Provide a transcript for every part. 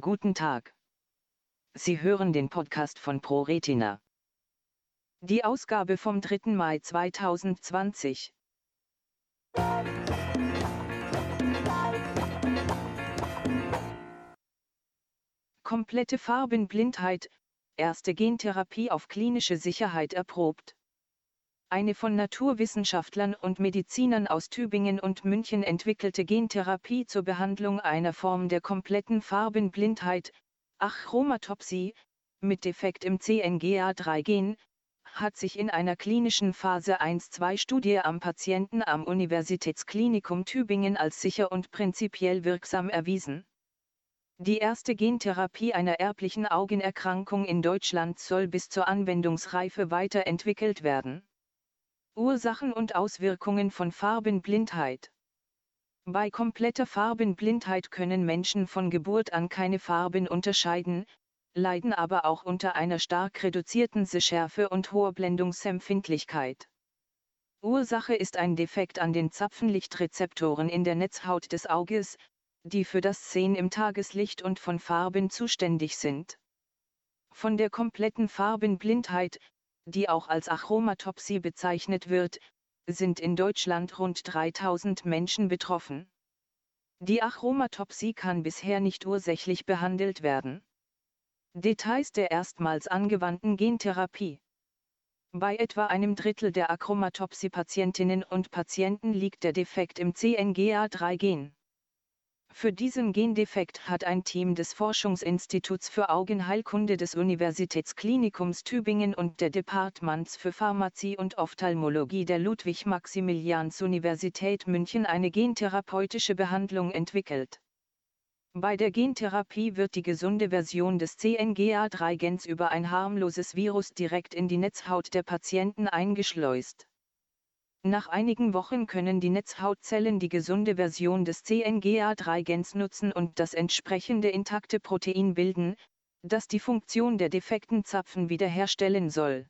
Guten Tag. Sie hören den Podcast von ProRetina. Die Ausgabe vom 3. Mai 2020. Komplette Farbenblindheit, erste Gentherapie auf klinische Sicherheit erprobt. Eine von Naturwissenschaftlern und Medizinern aus Tübingen und München entwickelte Gentherapie zur Behandlung einer Form der kompletten Farbenblindheit, Achromatopsie, mit Defekt im CNGA3-Gen, hat sich in einer klinischen Phase 1-2-Studie am Patienten am Universitätsklinikum Tübingen als sicher und prinzipiell wirksam erwiesen. Die erste Gentherapie einer erblichen Augenerkrankung in Deutschland soll bis zur Anwendungsreife weiterentwickelt werden. Ursachen und Auswirkungen von Farbenblindheit. Bei kompletter Farbenblindheit können Menschen von Geburt an keine Farben unterscheiden, leiden aber auch unter einer stark reduzierten Sehschärfe und hoher Blendungsempfindlichkeit. Ursache ist ein Defekt an den Zapfenlichtrezeptoren in der Netzhaut des Auges, die für das Sehen im Tageslicht und von Farben zuständig sind. Von der kompletten Farbenblindheit, die auch als Achromatopsie bezeichnet wird, sind in Deutschland rund 3000 Menschen betroffen. Die Achromatopsie kann bisher nicht ursächlich behandelt werden. Details der erstmals angewandten Gentherapie. Bei etwa einem Drittel der Achromatopsie-Patientinnen und Patienten liegt der Defekt im CNGA3-Gen. Für diesen Gendefekt hat ein Team des Forschungsinstituts für Augenheilkunde des Universitätsklinikums Tübingen und der Departements für Pharmazie und Ophthalmologie der Ludwig-Maximilians-Universität München eine gentherapeutische Behandlung entwickelt. Bei der Gentherapie wird die gesunde Version des CNGA3-Gens über ein harmloses Virus direkt in die Netzhaut der Patienten eingeschleust. Nach einigen Wochen können die Netzhautzellen die gesunde Version des CNGA3-Gens nutzen und das entsprechende intakte Protein bilden, das die Funktion der defekten Zapfen wiederherstellen soll.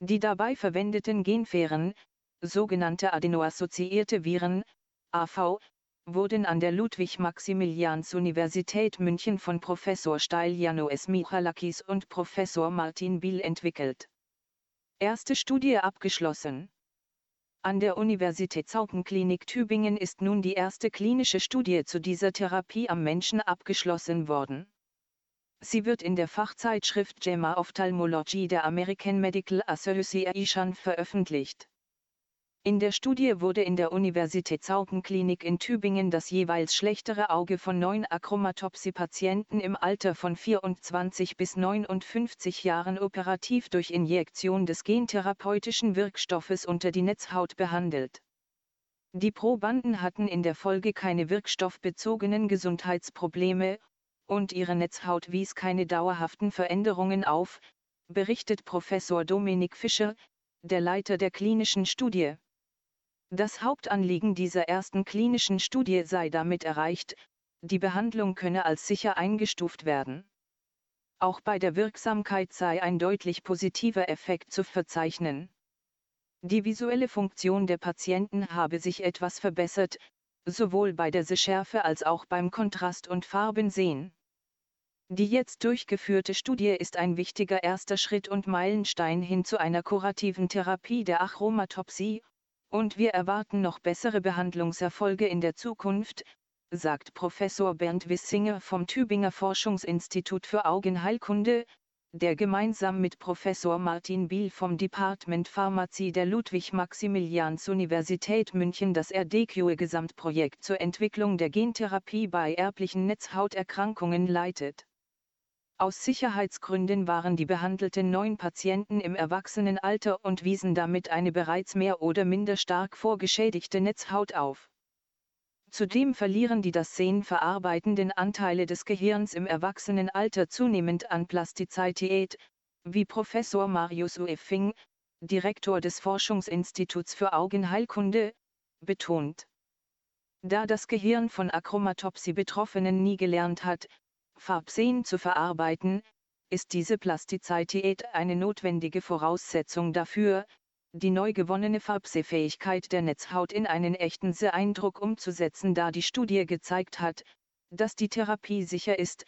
Die dabei verwendeten Genfähren, sogenannte adenoassoziierte Viren, AV, wurden an der Ludwig-Maximilians-Universität München von Professor Stylianos Michalakis und Professor Martin Biel entwickelt. Erste Studie abgeschlossen. An der Universitätsaugenklinik Tübingen ist nun die erste klinische Studie zu dieser Therapie am Menschen abgeschlossen worden. Sie wird in der Fachzeitschrift JAMA Ophthalmology der American Medical Association veröffentlicht. In der Studie wurde in der Universitätsaugenklinik in Tübingen das jeweils schlechtere Auge von neun Achromatopsie-Patienten im Alter von 24 bis 59 Jahren operativ durch Injektion des gentherapeutischen Wirkstoffes unter die Netzhaut behandelt. Die Probanden hatten in der Folge keine wirkstoffbezogenen Gesundheitsprobleme, und ihre Netzhaut wies keine dauerhaften Veränderungen auf, berichtet Professor Dominik Fischer, der Leiter der klinischen Studie. Das Hauptanliegen dieser ersten klinischen Studie sei damit erreicht, die Behandlung könne als sicher eingestuft werden. Auch bei der Wirksamkeit sei ein deutlich positiver Effekt zu verzeichnen. Die visuelle Funktion der Patienten habe sich etwas verbessert, sowohl bei der Sehschärfe als auch beim Kontrast- und Farbensehen. Die jetzt durchgeführte Studie ist ein wichtiger erster Schritt und Meilenstein hin zu einer kurativen Therapie der Achromatopsie, und wir erwarten noch bessere Behandlungserfolge in der Zukunft, sagt Professor Bernd Wissinger vom Tübinger Forschungsinstitut für Augenheilkunde, der gemeinsam mit Professor Martin Biel vom Department Pharmazie der Ludwig-Maximilians-Universität München das RDQE-Gesamtprojekt zur Entwicklung der Gentherapie bei erblichen Netzhauterkrankungen leitet. Aus Sicherheitsgründen waren die behandelten neun Patienten im Erwachsenenalter und wiesen damit eine bereits mehr oder minder stark vorgeschädigte Netzhaut auf. Zudem verlieren die das Sehen verarbeitenden Anteile des Gehirns im Erwachsenenalter zunehmend an Plastizität, wie Professor Marius Ueffing, Direktor des Forschungsinstituts für Augenheilkunde, betont. Da das Gehirn von Achromatopsie-Betroffenen nie gelernt hat, Farbsehen zu verarbeiten, ist diese Plastizität eine notwendige Voraussetzung dafür, die neu gewonnene Farbsehfähigkeit der Netzhaut in einen echten Seeeindruck umzusetzen, da die Studie gezeigt hat, dass die Therapie sicher ist,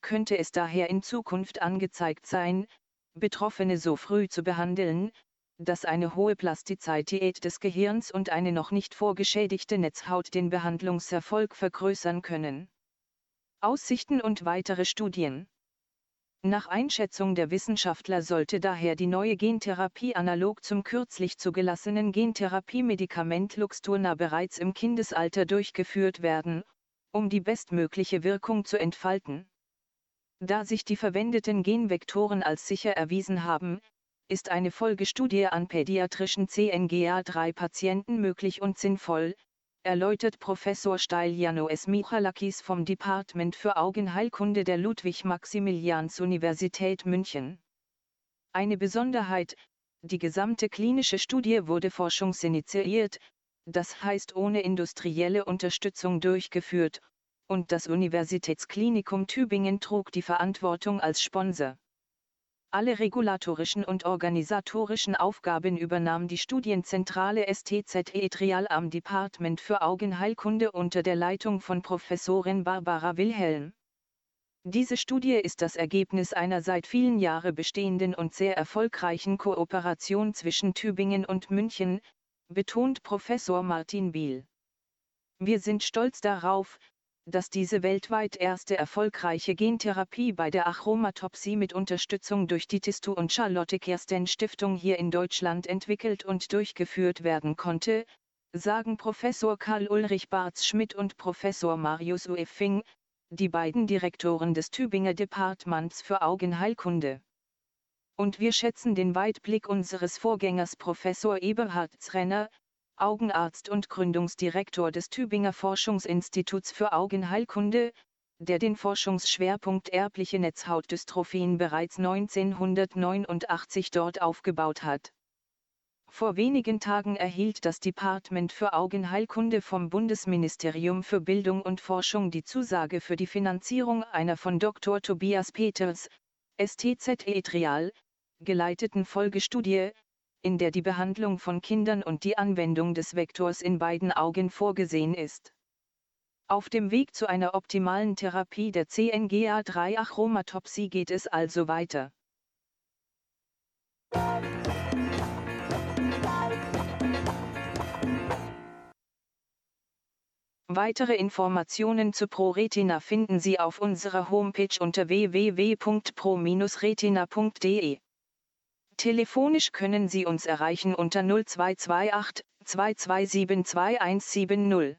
könnte es daher in Zukunft angezeigt sein, Betroffene so früh zu behandeln, dass eine hohe Plastizität des Gehirns und eine noch nicht vorgeschädigte Netzhaut den Behandlungserfolg vergrößern können. Aussichten und weitere Studien nach Einschätzung der Wissenschaftler sollte daher die neue Gentherapie analog zum kürzlich zugelassenen Gentherapiemedikament Luxturna bereits im Kindesalter durchgeführt werden, um die bestmögliche Wirkung zu entfalten. Da sich die verwendeten Genvektoren als sicher erwiesen haben, ist eine Folgestudie an pädiatrischen CNGA3-Patienten möglich und sinnvoll, erläutert Professor Stylianos Michalakis vom Department für Augenheilkunde der Ludwig-Maximilians-Universität München. Eine Besonderheit, die gesamte klinische Studie wurde forschungsinitiiert, das heißt ohne industrielle Unterstützung durchgeführt, und das Universitätsklinikum Tübingen trug die Verantwortung als Sponsor. Alle regulatorischen und organisatorischen Aufgaben übernahm die Studienzentrale STZE Trial am Department für Augenheilkunde unter der Leitung von Professorin Barbara Wilhelm. Diese Studie ist das Ergebnis einer seit vielen Jahren bestehenden und sehr erfolgreichen Kooperation zwischen Tübingen und München, betont Professor Martin Biel. Wir sind stolz darauf, dass diese weltweit erste erfolgreiche Gentherapie bei der Achromatopsie mit Unterstützung durch die Tistu und Charlotte Kersten Stiftung hier in Deutschland entwickelt und durchgeführt werden konnte, sagen Professor Karl Ulrich Barz-Schmidt und Professor Marius Ueffing, die beiden Direktoren des Tübinger Departments für Augenheilkunde. Und wir schätzen den Weitblick unseres Vorgängers Professor Eberhard Zrenner, Augenarzt und Gründungsdirektor des Tübinger Forschungsinstituts für Augenheilkunde, der den Forschungsschwerpunkt erbliche Netzhautdystrophien bereits 1989 dort aufgebaut hat. Vor wenigen Tagen erhielt das Department für Augenheilkunde vom Bundesministerium für Bildung und Forschung die Zusage für die Finanzierung einer von Dr. Tobias Peters, STZE Trial, geleiteten Folgestudie, in der die Behandlung von Kindern und die Anwendung des Vektors in beiden Augen vorgesehen ist. Auf dem Weg zu einer optimalen Therapie der CNGA3-Achromatopsie geht es also weiter. Weitere Informationen zu ProRetina finden Sie auf unserer Homepage unter www.pro-retina.de. Telefonisch können Sie uns erreichen unter 0228 2272 2170.